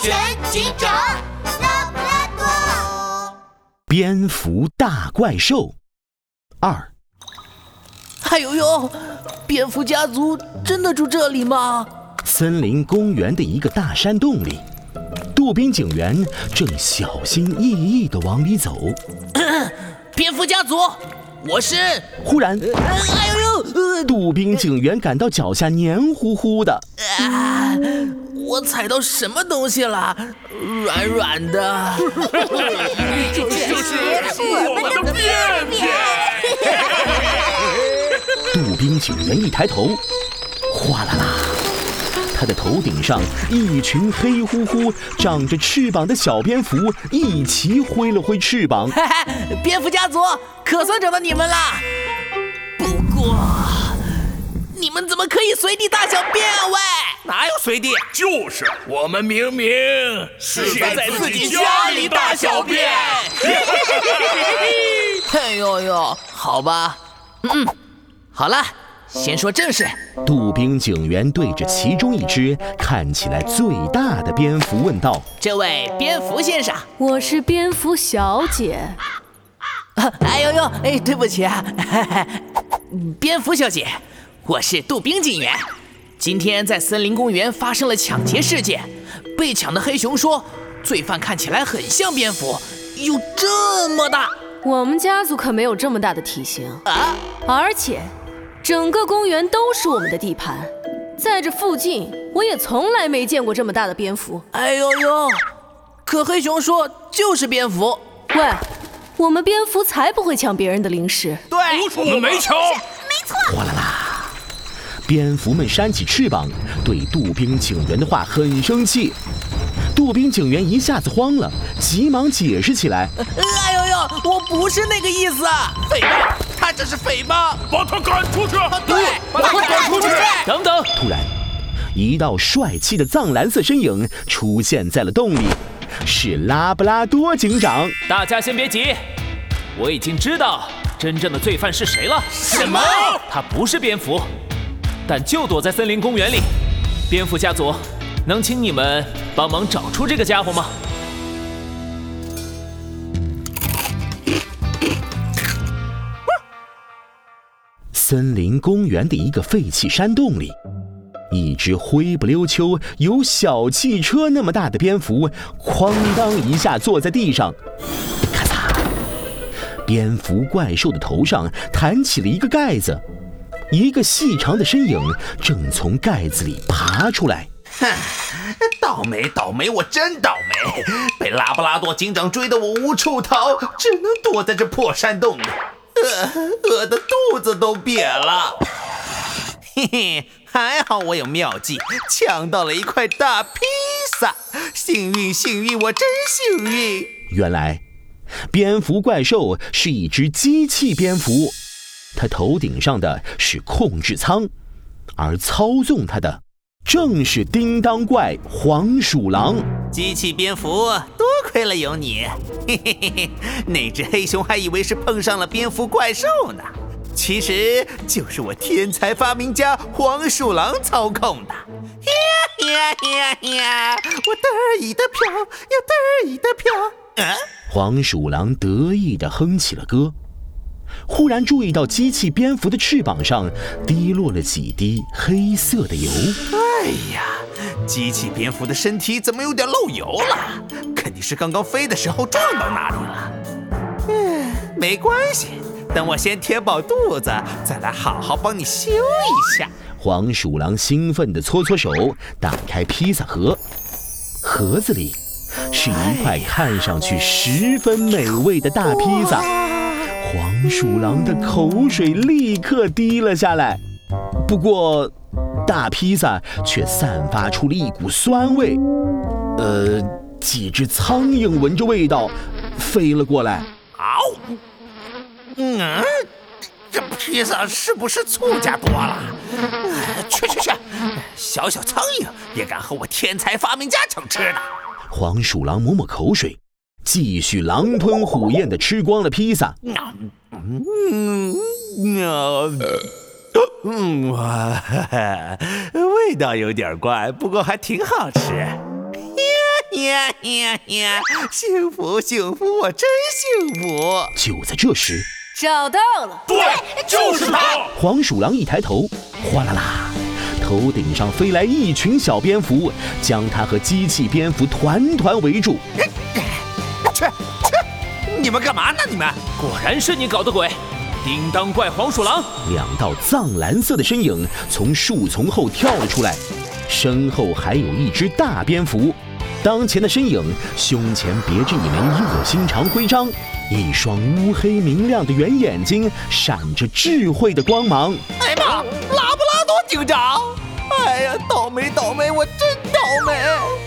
全警长，拉布拉多。蝙蝠大怪兽二，哎呦呦，蝙蝠家族真的住这里吗？森林公园的一个大山洞里，杜宾警员正小心翼翼地往里走。蝙蝠家族，我是……忽然，哎呦呦，呃杜宾警员感到脚下黏糊糊的。啊，我踩到什么东西了？软软的。这是我们的便便。杜宾警员一抬头，哗啦啦，他的头顶上一群黑乎乎、长着翅膀的小蝙蝠一齐挥了挥翅膀。嘿嘿，蝙蝠家族可算找到你们啦！你们怎么可以随地大小便啊？喂，哪有随地？就是我们明明是在自己家里大小便。哎呦呦，好吧，嗯，好了，先说正事。杜宾警员对着其中一只看起来最大的蝙蝠问道这位蝙蝠先生，我是蝙蝠小姐，哎呦呦，哎，对不起啊，蝙蝠小姐，我是杜宾警员。今天在森林公园发生了抢劫事件，被抢的黑熊说，罪犯看起来很像蝙蝠，有这么大我们家族可没有这么大的体型，啊！而且整个公园都是我们的地盘，在这附近我也从来没见过这么大的蝙蝠。哎呦呦，可黑熊说就是蝙蝠。喂，我们蝙蝠才不会抢别人的零食。对，我们没抢。哗啦啦，蝙蝠们扇起翅膀，对杜宾警员的话很生气。杜宾警员一下子慌了，急忙解释起来。哎呦呦，我不是那个意思。诽谤，他这是诽谤。把他赶出去！对，把他赶出去！等等，突然，一道帅气的藏蓝色身影出现在了洞里，是拉布拉多警长。大家先别急，我已经知道真正的罪犯是谁了。什么？他不是蝙蝠，但就躲在森林公园里。蝙蝠家族，能请你们帮忙找出这个家伙吗？森林公园的一个废弃山洞里，一只灰不溜秋、有小汽车那么大的蝙蝠，哐当一下坐在地上！蝙蝠怪兽的头上弹起了一个盖子，一个细长的身影正从盖子里爬出来。哼，倒霉倒霉，我真倒霉，被拉布拉多警长追得我无处逃，只能躲在这破山洞里，饿，饿的肚子都瘪了。嘿嘿，还好我有妙计，抢到了一块大披萨，幸运幸运，我真幸运。原来，蝙蝠怪兽是一只机器蝙蝠，它头顶上的是控制舱，而操纵它的正是叮当怪黄鼠狼。机器蝙蝠，多亏了有你，嘿嘿嘿嘿，那只黑熊还以为是碰上了蝙蝠怪兽呢，其实就是我天才发明家黄鼠狼操控的。呀呀呀呀！我得意的飘，又得意的飘。啊，黄鼠狼得意地哼起了歌，忽然注意到机器蝙蝠的翅膀上滴落了几滴黑色的油。哎呀，机器蝙蝠的身体怎么有点漏油了？肯定是刚刚飞的时候撞到哪里了。嗯，没关系，等我先填饱肚子，再来好好帮你修一下。黄鼠狼兴奋地搓搓手，打开披萨盒，盒子里是一块看上去十分美味的大披萨。黄鼠狼的口水立刻滴了下来，不过大披萨却散发出了一股酸味。呃，几只苍蝇闻着味道飞了过来。嗷！嗯，这披萨是不是醋加多了？去去去！小小苍蝇也敢和我天才发明家抢吃的？黄鼠狼抹抹口水，继续狼吞虎咽地吃光了披萨。嗯嗯嗯，哇，味道有点怪，不过还挺好吃。呀呀呀呀！幸福幸福，我真幸福！就在这时，找到了，对，就是他。黄鼠狼一抬头，哗啦啦，头顶上飞来一群小蝙蝠，将他和机器蝙蝠团团围住。去去，你们干嘛呢？你们果然是你搞的鬼！叮当怪黄鼠狼，两道藏蓝色的身影从树丛后跳了出来，身后还有一只大蝙蝠。当前的身影胸前别着一枚恶心长徽章，一双乌黑明亮的圆眼睛闪着智慧的光芒。哎呀妈！拉布拉多警长！哎呀，倒霉倒霉，我真倒霉！